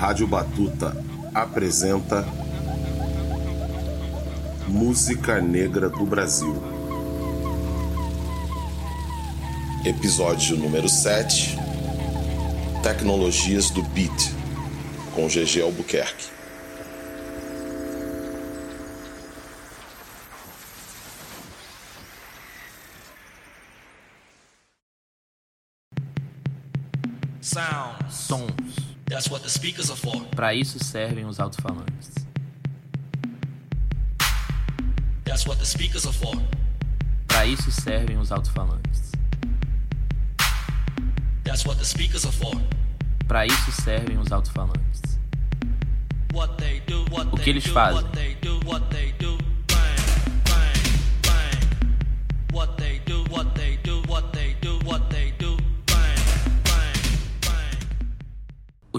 Rádio Batuta apresenta Música Negra do Brasil. Episódio número 7 Tecnologias do Beat, com GG Albuquerque. Para isso servem os alto-falantes. Para isso servem os alto-falantes. Para isso servem os alto-falantes. O que eles fazem?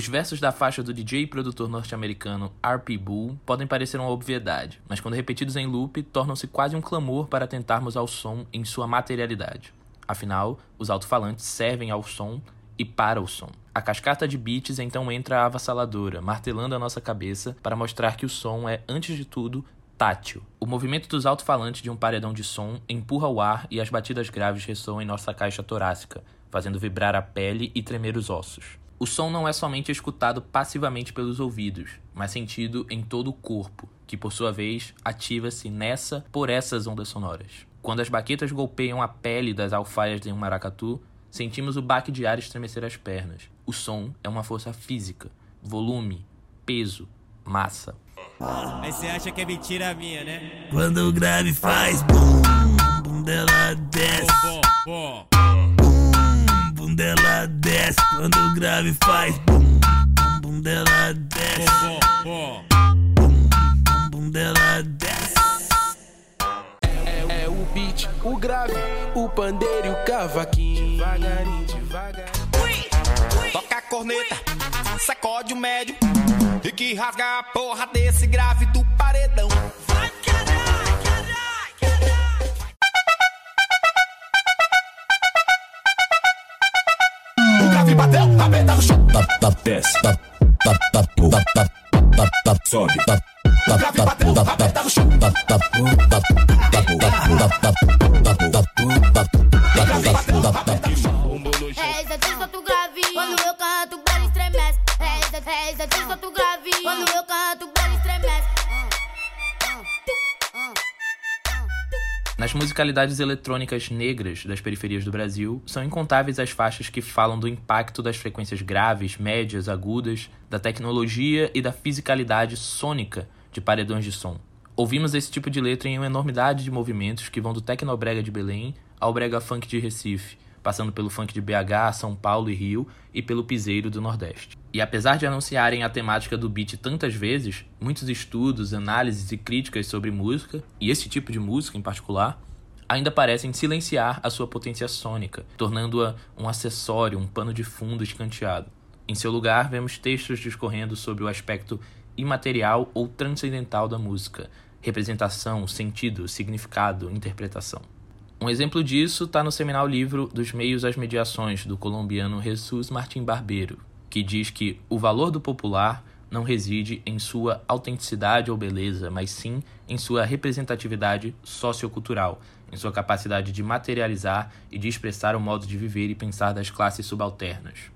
Os versos da faixa do DJ e produtor norte-americano R.P. Bull podem parecer uma obviedade, mas quando repetidos em loop, tornam-se quase um clamor para tentarmos ao som em sua materialidade. Afinal, os alto-falantes servem ao som e para o som. A cascata de beats então entra avassaladora, martelando a nossa cabeça para mostrar que o som é, antes de tudo, tátil. O movimento dos alto-falantes de um paredão de som empurra o ar e as batidas graves ressoam em nossa caixa torácica, fazendo vibrar a pele e tremer os ossos. O som não é somente escutado passivamente pelos ouvidos, mas sentido em todo o corpo, que por sua vez ativa-se nessa por essas ondas sonoras. Quando as baquetas golpeiam a pele das alfaias de um maracatu, sentimos o baque de ar estremecer as pernas. O som é uma força física, volume, peso, massa. Aí você acha que é mentira minha, né? Quando o grave faz bum, bum dela desce. Bom, bom, bom bum dela desce quando o grave faz bum bum bum dela desce bum bum bum dela desce. É, é o beat, o grave, o pandeiro e o cavaquinho. Devagarinho, devagarinho. Toca a corneta, sacode o médio. E que rasga a porra desse grave do paredão bateu, aperta no chão. Tap, tap, desce, tap, tap, tap, tap, tap, tap, tap, sobe, tap. O grave bateu, aperta no chão. Tap, tap, tap, tap, tap, tap, tap, tap, tap, tap, tap, tap, tap, Nas musicalidades eletrônicas negras das periferias do Brasil, são incontáveis as faixas que falam do impacto das frequências graves, médias, agudas, da tecnologia e da fisicalidade sônica de paredões de som. Ouvimos esse tipo de letra em uma enormidade de movimentos que vão do tecnobrega de Belém ao brega funk de Recife, passando pelo funk de BH, São Paulo e Rio e pelo piseiro do Nordeste. E apesar de anunciarem a temática do beat tantas vezes, muitos estudos, análises e críticas sobre música, e esse tipo de música em particular, ainda parecem silenciar a sua potência sônica, tornando-a um acessório, um pano de fundo escanteado. Em seu lugar, vemos textos discorrendo sobre o aspecto imaterial ou transcendental da música, representação, sentido, significado, interpretação. Um exemplo disso está no seminal livro Dos Meios às Mediações, do colombiano Jesus Martim Barbeiro, que diz que o valor do popular não reside em sua autenticidade ou beleza, mas sim em sua representatividade sociocultural, em sua capacidade de materializar e de expressar o modo de viver e pensar das classes subalternas.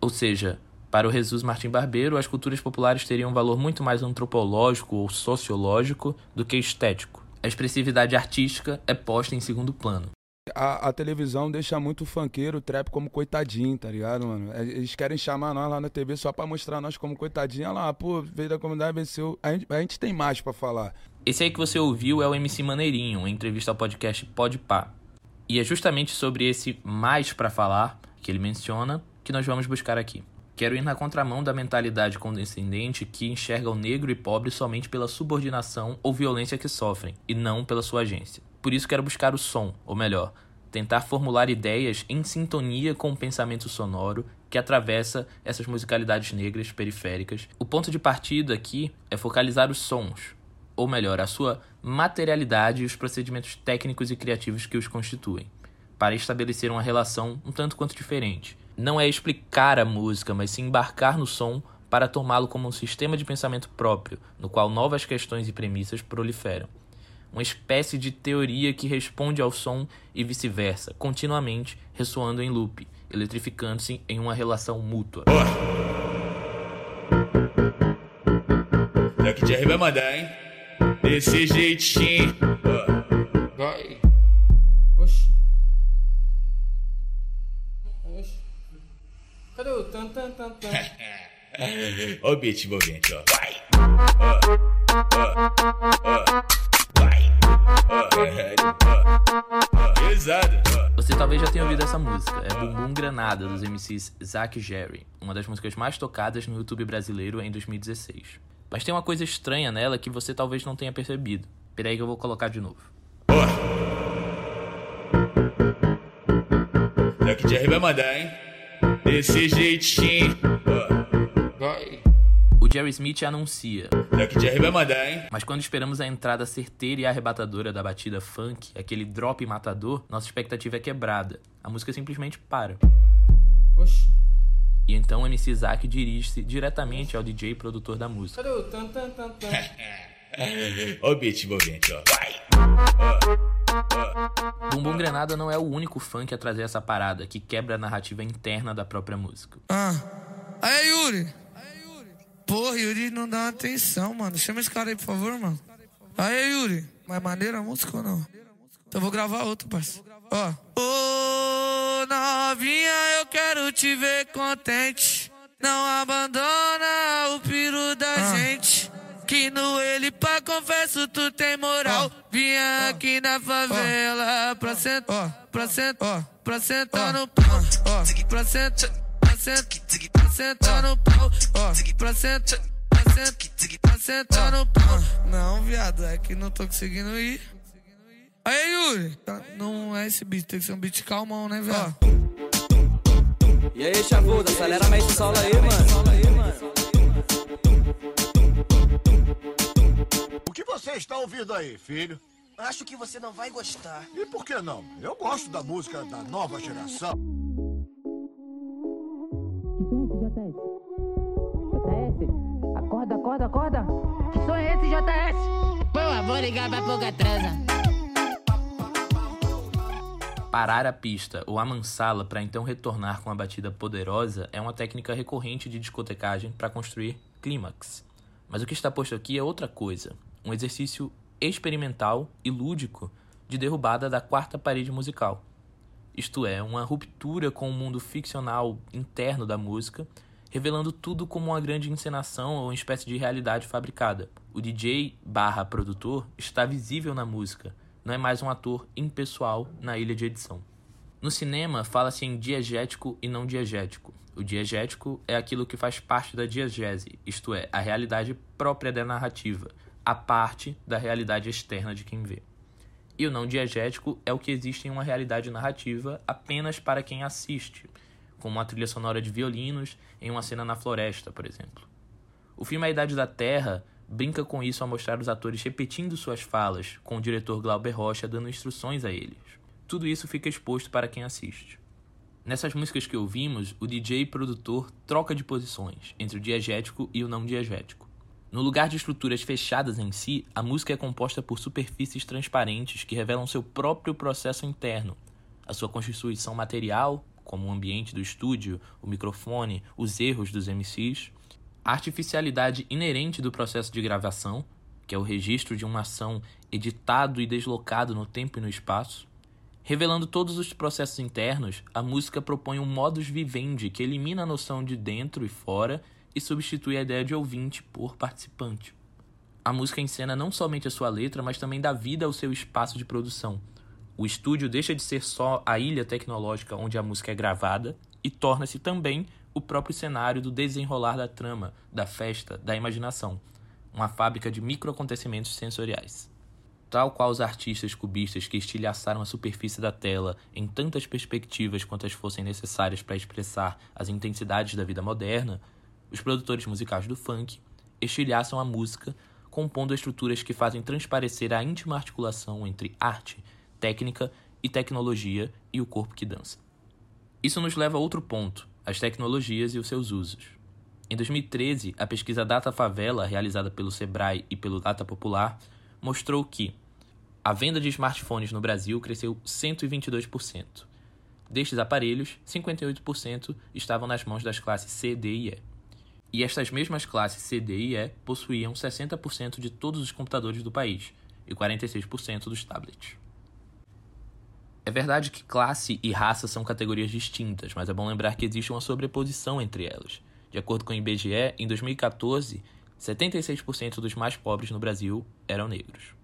Ou seja, para o Jesus Martim Barbeiro, as culturas populares teriam um valor muito mais antropológico ou sociológico do que estético a expressividade artística é posta em segundo plano. A, a, televisão deixa muito o funkeiro, o trap como coitadinho, tá ligado, mano? É, eles querem chamar nós lá na TV só pra mostrar nós como coitadinho. Olha lá, pô, veio da comunidade, venceu. A gente, a gente tem mais para falar. Esse aí que você ouviu é o MC Maneirinho, entrevista ao podcast Podpah. E é justamente sobre esse mais para falar que ele menciona que nós vamos buscar aqui. Quero ir na contramão da mentalidade condescendente que enxerga o negro e pobre somente pela subordinação ou violência que sofrem, e não pela sua agência. Por isso quero buscar o som, ou melhor, tentar formular ideias em sintonia com o pensamento sonoro que atravessa essas musicalidades negras periféricas. O ponto de partida aqui é focalizar os sons, ou melhor, a sua materialidade e os procedimentos técnicos e criativos que os constituem, para estabelecer uma relação um tanto quanto diferente não é explicar a música, mas sim embarcar no som para tomá-lo como um sistema de pensamento próprio, no qual novas questões e premissas proliferam. Uma espécie de teoria que responde ao som e vice-versa, continuamente ressoando em loop, eletrificando-se em uma relação mútua. Daqui de vai mandar, hein? Desse jeitinho. Vai. Cadê o tan tan tan tan? Ó o beat envolvente, ó. Vai. Ó. Ó. Ó. Vai. Ó. Pesado. Você talvez já tenha ouvido essa música, é Bumbum Granada, dos MCs Zack e Jerry, uma das músicas mais tocadas no YouTube brasileiro em 2016. Mas tem uma coisa estranha nela que você talvez não tenha percebido. Peraí que eu vou colocar de novo. Daqui de vai mandar, hein? Desse jeitinho. Vai. O Jerry Smith anuncia. Daqui de vai mandar, hein? Mas quando esperamos a entrada certeira e arrebatadora da batida funk, aquele drop matador, nossa expectativa é quebrada. A música simplesmente para. Oxi. E então o MC Zack dirige-se diretamente ao DJ produtor da música. Cadê o tan tan tan tan? Ó o beat envolvente, ó. Vai. Bumbum Granada não é o único funk a trazer essa parada que quebra a narrativa interna da própria música. Ah. Aí, Yuri. Porra, Yuri não dá atenção, mano. Chama esse cara aí, por favor, mano. Aí, Yuri. Mais maneira a música ou não? Então eu vou gravar outro, parceiro. Ó. Ô, novinha, eu quero te ver contente. Não abandona o piru da gente. Que no ele pra confesso tu tem moral. Vinha aqui na favela pra sentar, pra sentar, pra sentar no pau. Pra sentar, pra sentar, pra sentar no pau. Pra sentar, pra sentar, pra sentar no pau. Não, viado, é que não tô conseguindo ir. Aí, Yuri, não é esse beat, tem que ser um beat calmão, né, viado? E aí, chavuda, acelera mais esse solo aí, mano. Está ouvindo aí, filho? Acho que você não vai gostar. E por que não? Eu gosto da música da nova geração. JS? JS? Acorda, acorda, acorda! Que som é esse, JS? Pô, vou ligar pra pouca transa. Parar a pista ou amansá-la para então retornar com uma batida poderosa é uma técnica recorrente de discotecagem para construir clímax. Mas o que está posto aqui é outra coisa, um exercício experimental e lúdico de derrubada da quarta parede musical. Isto é, uma ruptura com o mundo ficcional interno da música, revelando tudo como uma grande encenação ou uma espécie de realidade fabricada. O DJ barra produtor está visível na música, não é mais um ator impessoal na ilha de edição. No cinema, fala-se em diegético e não diegético. O diegético é aquilo que faz parte da diegese, isto é, a realidade própria da narrativa, a parte da realidade externa de quem vê. E o não diegético é o que existe em uma realidade narrativa apenas para quem assiste, como uma trilha sonora de violinos em uma cena na floresta, por exemplo. O filme A Idade da Terra brinca com isso ao mostrar os atores repetindo suas falas, com o diretor Glauber Rocha dando instruções a eles. Tudo isso fica exposto para quem assiste. Nessas músicas que ouvimos, o DJ produtor troca de posições entre o diegético e o não diegético. No lugar de estruturas fechadas em si, a música é composta por superfícies transparentes que revelam seu próprio processo interno, a sua constituição material, como o ambiente do estúdio, o microfone, os erros dos MCs, a artificialidade inerente do processo de gravação, que é o registro de uma ação editado e deslocado no tempo e no espaço. Revelando todos os processos internos, a música propõe um modus vivendi que elimina a noção de dentro e fora e substitui a ideia de ouvinte por participante. A música encena não somente a sua letra, mas também dá vida ao seu espaço de produção. O estúdio deixa de ser só a ilha tecnológica onde a música é gravada e torna-se também o próprio cenário do desenrolar da trama, da festa, da imaginação, uma fábrica de microacontecimentos sensoriais. Tal qual os artistas cubistas que estilhaçaram a superfície da tela em tantas perspectivas quantas fossem necessárias para expressar as intensidades da vida moderna, os produtores musicais do funk estilhaçam a música compondo estruturas que fazem transparecer a íntima articulação entre arte, técnica e tecnologia e o corpo que dança. Isso nos leva a outro ponto, as tecnologias e os seus usos. Em 2013, a pesquisa Data Favela, realizada pelo Sebrae e pelo Data Popular, mostrou que a venda de smartphones no Brasil cresceu 122%. Destes aparelhos, 58% estavam nas mãos das classes C, D e E. E estas mesmas classes C, D e E possuíam 60% de todos os computadores do país e 46% dos tablets. É verdade que classe e raça são categorias distintas, mas é bom lembrar que existe uma sobreposição entre elas. De acordo com o IBGE, em 2014, 76% dos mais pobres no Brasil eram negros.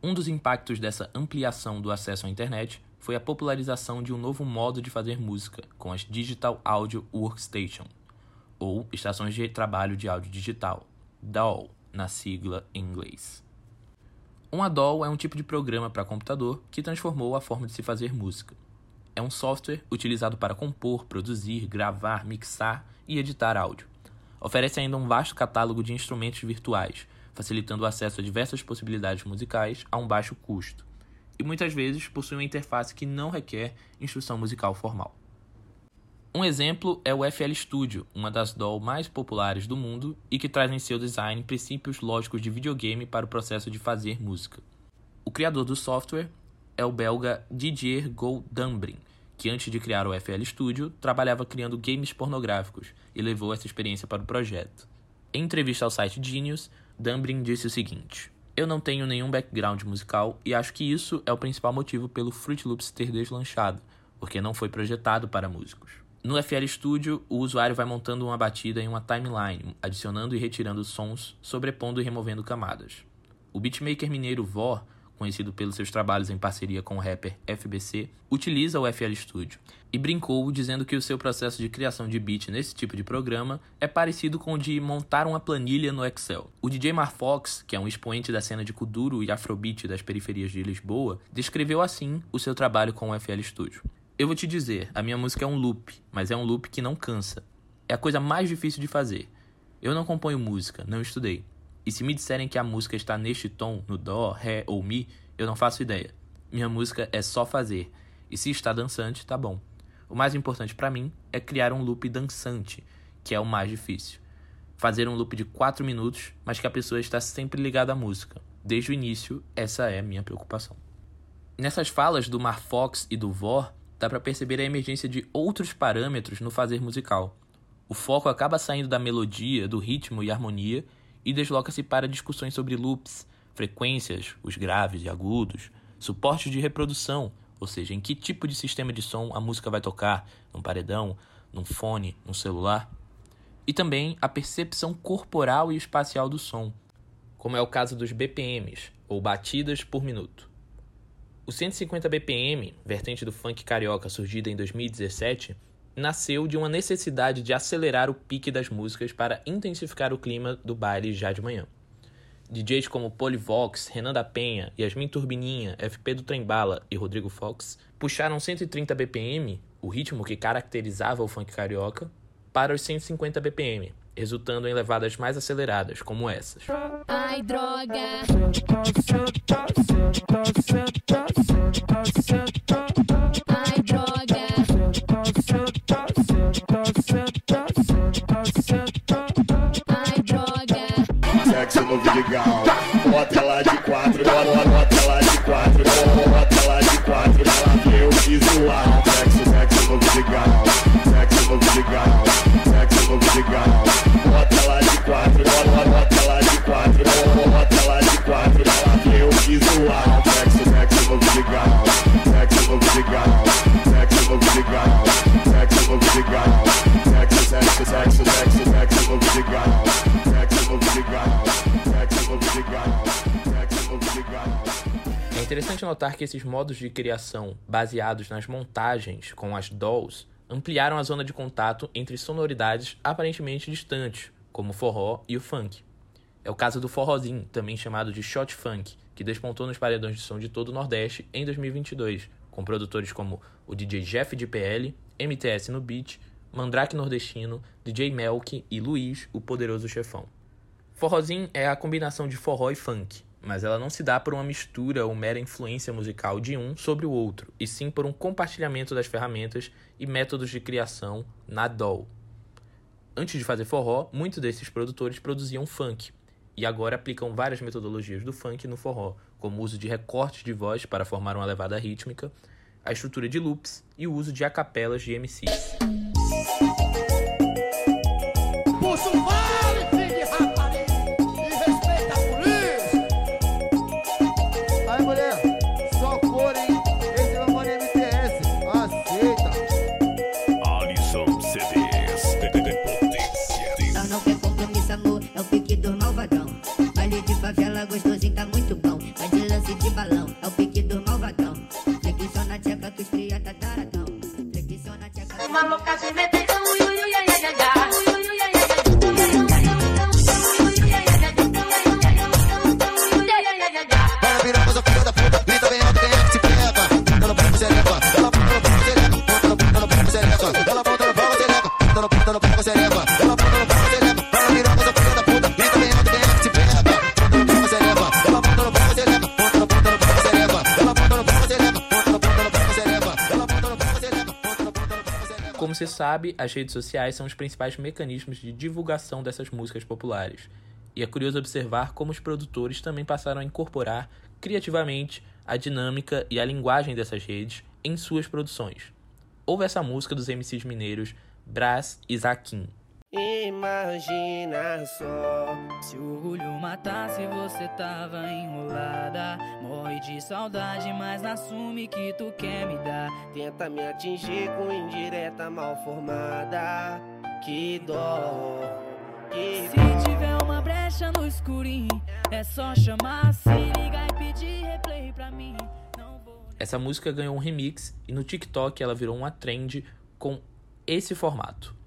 Um dos impactos dessa ampliação do acesso à internet foi a popularização de um novo modo de fazer música, com as Digital Audio Workstation, ou estações de trabalho de áudio digital, DAW, na sigla em inglês. Um DAW é um tipo de programa para computador que transformou a forma de se fazer música. É um software utilizado para compor, produzir, gravar, mixar e editar áudio. Oferece ainda um vasto catálogo de instrumentos virtuais, facilitando o acesso a diversas possibilidades musicais a um baixo custo, e muitas vezes possui uma interface que não requer instrução musical formal. Um exemplo é o FL Studio, uma das DAW mais populares do mundo e que traz em seu design princípios lógicos de videogame para o processo de fazer música. O criador do software é o belga Didier Goldambrin, que antes de criar o FL Studio trabalhava criando games pornográficos e levou essa experiência para o projeto. Em entrevista ao site Genius, Dumbrin disse o seguinte: Eu não tenho nenhum background musical e acho que isso é o principal motivo pelo Fruit Loops ter deslanchado, porque não foi projetado para músicos. No FL Studio, o usuário vai montando uma batida em uma timeline, adicionando e retirando sons, sobrepondo e removendo camadas. O beatmaker mineiro Vor conhecido pelos seus trabalhos em parceria com o rapper FBC, utiliza o FL Studio e brincou dizendo que o seu processo de criação de beat nesse tipo de programa é parecido com o de montar uma planilha no Excel. O DJ Marfox, que é um expoente da cena de kuduro e afrobeat das periferias de Lisboa, descreveu assim o seu trabalho com o FL Studio. Eu vou te dizer, a minha música é um loop, mas é um loop que não cansa. É a coisa mais difícil de fazer. Eu não componho música, não estudei. E se me disserem que a música está neste tom, no dó, ré ou mi, eu não faço ideia. Minha música é só fazer. E se está dançante, tá bom. O mais importante para mim é criar um loop dançante, que é o mais difícil. Fazer um loop de 4 minutos, mas que a pessoa está sempre ligada à música. Desde o início, essa é a minha preocupação. Nessas falas do Mar Fox e do Vor, dá para perceber a emergência de outros parâmetros no fazer musical. O foco acaba saindo da melodia, do ritmo e harmonia e desloca-se para discussões sobre loops, frequências, os graves e agudos, suportes de reprodução, ou seja, em que tipo de sistema de som a música vai tocar, num paredão, num fone, num celular, e também a percepção corporal e espacial do som, como é o caso dos BPMs, ou batidas por minuto. O 150 BPM, vertente do funk carioca surgida em 2017, nasceu de uma necessidade de acelerar o pique das músicas para intensificar o clima do baile já de manhã. DJs como Polivox, Renan da Penha, Yasmin Turbininha, FP do Trembala e Rodrigo Fox puxaram 130 BPM, o ritmo que caracterizava o funk carioca, para os 150 BPM, resultando em levadas mais aceleradas, como essas. Ai, droga! Ai, droga! Ai, droga! Sexo no Vidigal, bota ela de notar que esses modos de criação baseados nas montagens com as dolls ampliaram a zona de contato entre sonoridades aparentemente distantes, como o forró e o funk. É o caso do forrozinho, também chamado de shot funk, que despontou nos paredões de som de todo o Nordeste em 2022, com produtores como o DJ Jeff de PL, MTS no beat, Mandrake Nordestino, DJ Melk e Luiz, o poderoso chefão. Forrozinho é a combinação de forró e funk, mas ela não se dá por uma mistura ou mera influência musical de um sobre o outro, e sim por um compartilhamento das ferramentas e métodos de criação na DAW. Antes de fazer forró, muitos desses produtores produziam funk e agora aplicam várias metodologias do funk no forró, como o uso de recortes de voz para formar uma levada rítmica, a estrutura de loops e o uso de acapelas de MCs. Como se sabe, as redes sociais são os principais mecanismos de divulgação dessas músicas populares. E é curioso observar como os produtores também passaram a incorporar criativamente a dinâmica e a linguagem dessas redes em suas produções. Houve essa música dos MCs mineiros Brás e Zaquim. Imagina só Se o orgulho matasse, você tava enrolada. Morre de saudade, mas não assume que tu quer me dar. Tenta me atingir com indireta mal formada Que dó Que Se tiver uma brecha no escurinho, é só chamar, se ligar e pedir replay pra mim. Essa música ganhou um remix e no TikTok ela virou uma trend com esse formato.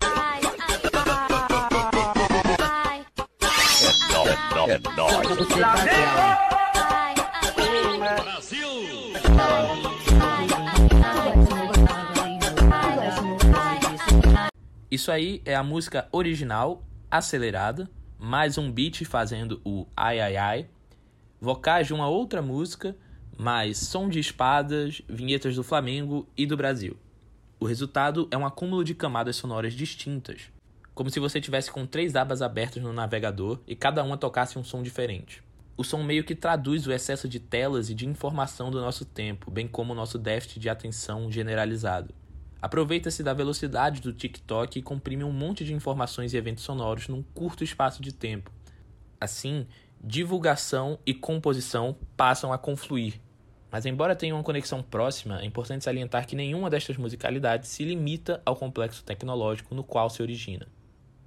É nóis. Isso aí é a música original, acelerada, mais um beat fazendo o ai ai ai, vocais de uma outra música, mais som de espadas, vinhetas do Flamengo e do Brasil. O resultado é um acúmulo de camadas sonoras distintas, como se você tivesse com três abas abertas no navegador e cada uma tocasse um som diferente. O som meio que traduz o excesso de telas e de informação do nosso tempo, bem como o nosso déficit de atenção generalizado. Aproveita-se da velocidade do TikTok e comprime um monte de informações e eventos sonoros num curto espaço de tempo. Assim, divulgação e composição passam a confluir. Mas, embora tenham uma conexão próxima, é importante salientar que nenhuma destas musicalidades se limita ao complexo tecnológico no qual se origina.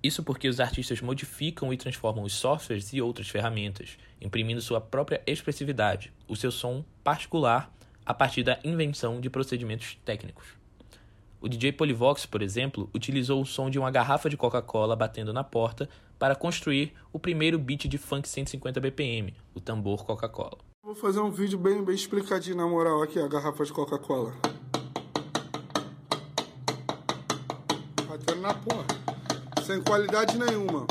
Isso porque os artistas modificam e transformam os softwares e outras ferramentas, imprimindo sua própria expressividade, o seu som particular, a partir da invenção de procedimentos técnicos. O DJ Polivox, por exemplo, utilizou o som de uma garrafa de Coca-Cola batendo na porta para construir o primeiro beat de funk 150 BPM, o tambor Coca-Cola. Vou fazer um vídeo bem, bem explicadinho, na moral, aqui, a garrafa de Coca-Cola. Batendo na porra. Sem qualidade nenhuma.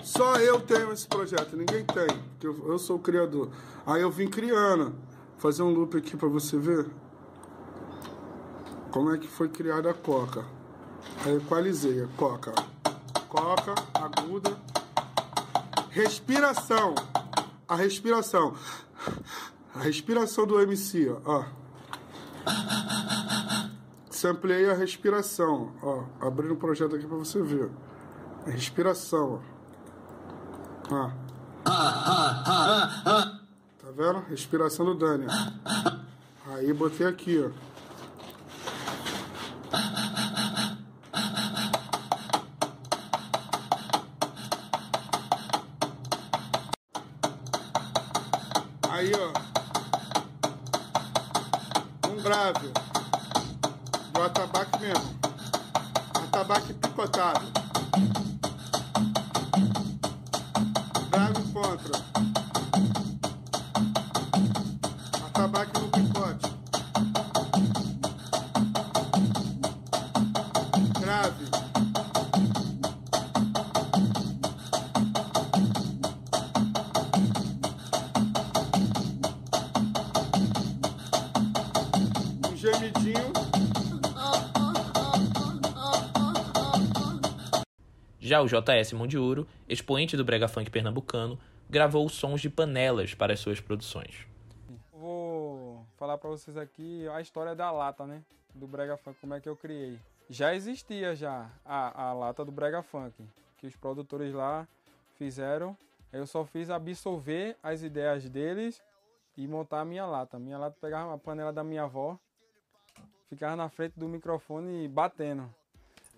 Só eu tenho esse projeto, ninguém tem. Porque eu, eu sou o criador. Aí eu vim criando. Fazer um loop aqui pra você ver. Como é que foi criada a Coca. Aí equalizei a Coca. Coca, aguda. Respiração. A respiração. A respiração do MC, ó. Samplei a respiração, ó. Abrindo o projeto aqui pra você ver. Respiração, ó. Ó. Tá vendo? Respiração do Dani. Aí botei aqui, ó. Aí, ó. Um grave. Do atabaque mesmo. Atabaque picotado. O JS Ouro, expoente do brega funk pernambucano, gravou sons de panelas para as suas produções. Vou falar pra vocês aqui a história da lata, né? Do brega funk, como é que eu criei. Já existia já a, a lata do brega funk, que os produtores lá fizeram. Eu só fiz absorver as ideias deles e montar a minha lata. Minha lata pegava a panela da minha avó, ficava na frente do microfone batendo.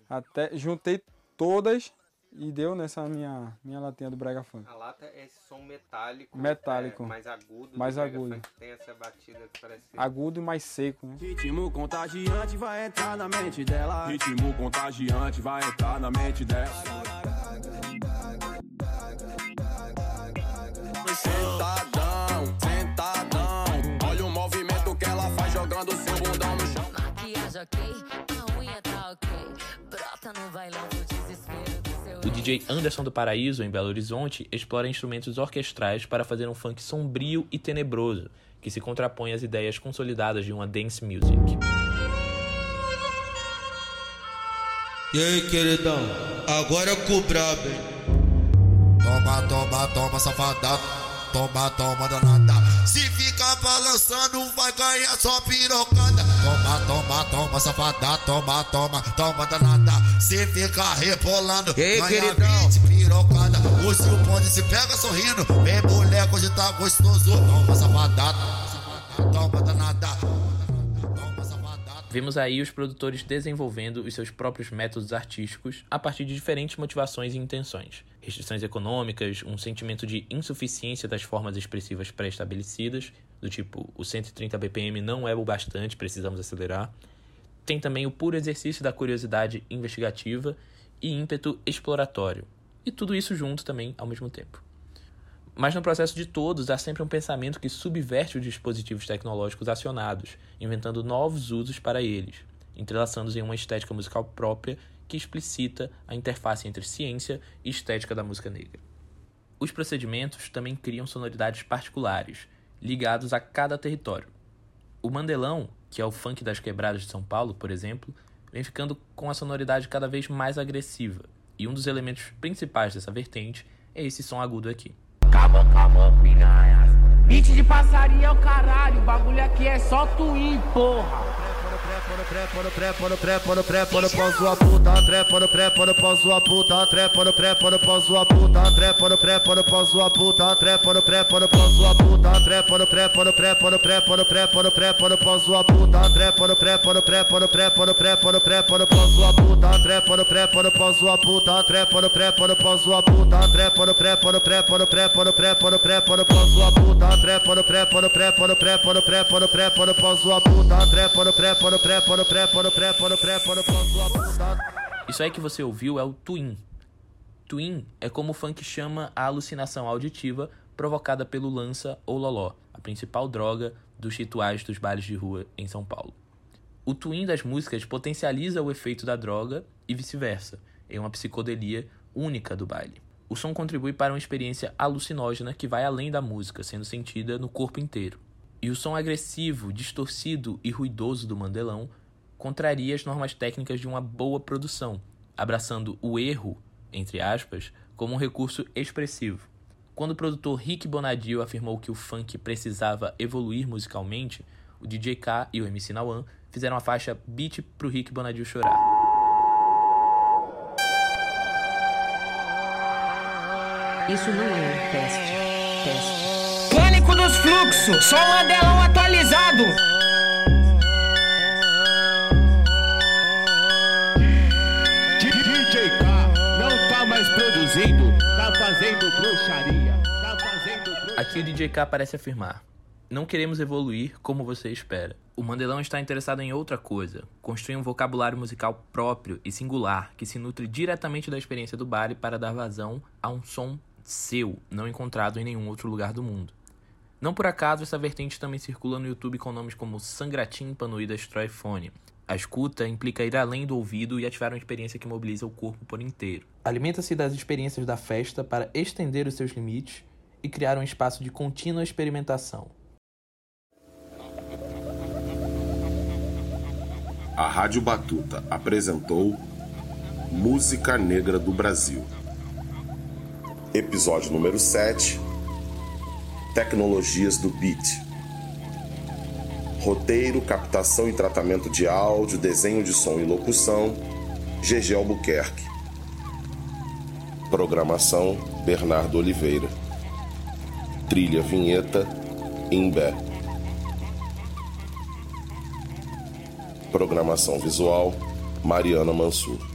Até juntei todas e deu nessa minha minha latinha do brega funk. A lata é esse som metálico. Metálico. é, mais agudo. Mais agudo. funk, Tem essa batida que parece. Agudo e mais seco, né? Ritmo contagiante vai entrar na mente dela. Ritmo contagiante vai entrar na mente dela. O DJ Anderson do Paraíso, em Belo Horizonte, explora instrumentos orquestrais para fazer um funk sombrio e tenebroso, que se contrapõe às ideias consolidadas de uma dance music. E aí, queridão? Agora é com o brabo, hein? Toma, toma, toma, safada. Toma, toma, danada. Se ficar balançando, vai ganhar só pirocada. Toma, toma, toma, safada. Toma, toma, toma, danada. Se ficar rebolando, E aí, ganha queridão? 20 pirocada. O seu pode se pega sorrindo. Vem, moleque, hoje tá gostoso. Toma, safada. Toma, danada. Vemos aí os produtores desenvolvendo os seus próprios métodos artísticos a partir de diferentes motivações e intenções. Restrições econômicas, um sentimento de insuficiência das formas expressivas pré-estabelecidas, do tipo, o 130 BPM não é o bastante, precisamos acelerar. Tem também o puro exercício da curiosidade investigativa e ímpeto exploratório. E tudo isso junto também ao mesmo tempo. Mas no processo de todos há sempre um pensamento que subverte os dispositivos tecnológicos acionados, inventando novos usos para eles, entrelaçando-os em uma estética musical própria que explicita a interface entre ciência e estética da música negra. Os procedimentos também criam sonoridades particulares, ligados a cada território. O mandelão, que é o funk das quebradas de São Paulo, por exemplo, vem ficando com a sonoridade cada vez mais agressiva, e um dos elementos principais dessa vertente é esse som agudo aqui. Calma, calma, piranhas. Beat de passarinho é o caralho. O bagulho aqui é só twin, porra. Trepa no trepa no trepa no trepa no pau sua puta, trepa no trepa no pau sua puta, trepa no trepa no pau sua puta, trepa no trepa no pau sua puta, trepa no trepa no pau sua puta, trepa no trepa no trepa no trepa no trepa no trepa no pau sua puta, trepa no trepa no trepa no trepa no trepa no no pau sua puta, trepa no trepa no pau sua puta, trepa no trepa no pau sua puta, trepa no trepa no trepa no trepa no trepa no no pau sua puta, trepa no trepa no trepa no trepa no trepa no no pau sua puta, trepa no trepa no trepa Isso aí que você ouviu é o twin. Twin é como o funk chama a alucinação auditiva provocada pelo lança ou loló, a principal droga dos rituais dos bares de rua em São Paulo. O twin das músicas potencializa o efeito da droga e vice-versa, em uma psicodelia única do baile. O som contribui para uma experiência alucinógena que vai além da música, sendo sentida no corpo inteiro. E o som agressivo, distorcido e ruidoso do mandelão contraria as normas técnicas de uma boa produção, abraçando o erro, entre aspas, como um recurso expressivo. Quando o produtor Rick Bonadio afirmou que o funk precisava evoluir musicalmente, o DJ K e o MC Nawan fizeram a faixa Beat pro Rick Bonadio chorar. Isso não é um teste. Teste. Pânico dos fluxos, só um Mandelão atualizado. DJ K não tá mais produzindo, tá fazendo bruxaria. Tá fazendo bruxaria. Aqui o DJ K parece afirmar: Não queremos evoluir como você espera. O Mandelão está interessado em outra coisa: construir um vocabulário musical próprio e singular que se nutre diretamente da experiência do baile para dar vazão a um som seu, não encontrado em nenhum outro lugar do mundo. Não por acaso essa vertente também circula no YouTube com nomes como Sangratímpano e Destrói Fone. A escuta implica ir além do ouvido e ativar uma experiência que mobiliza o corpo por inteiro. Alimenta-se das experiências da festa para estender os seus limites e criar um espaço de contínua experimentação. A Rádio Batuta apresentou Música Negra do Brasil. Episódio número 7 Tecnologias do Beat. Roteiro, captação e tratamento de áudio, desenho de som e locução, GG Albuquerque. Programação, Bernardo Oliveira. Trilha vinheta, Imbé. Programação visual, Mariana Mansur.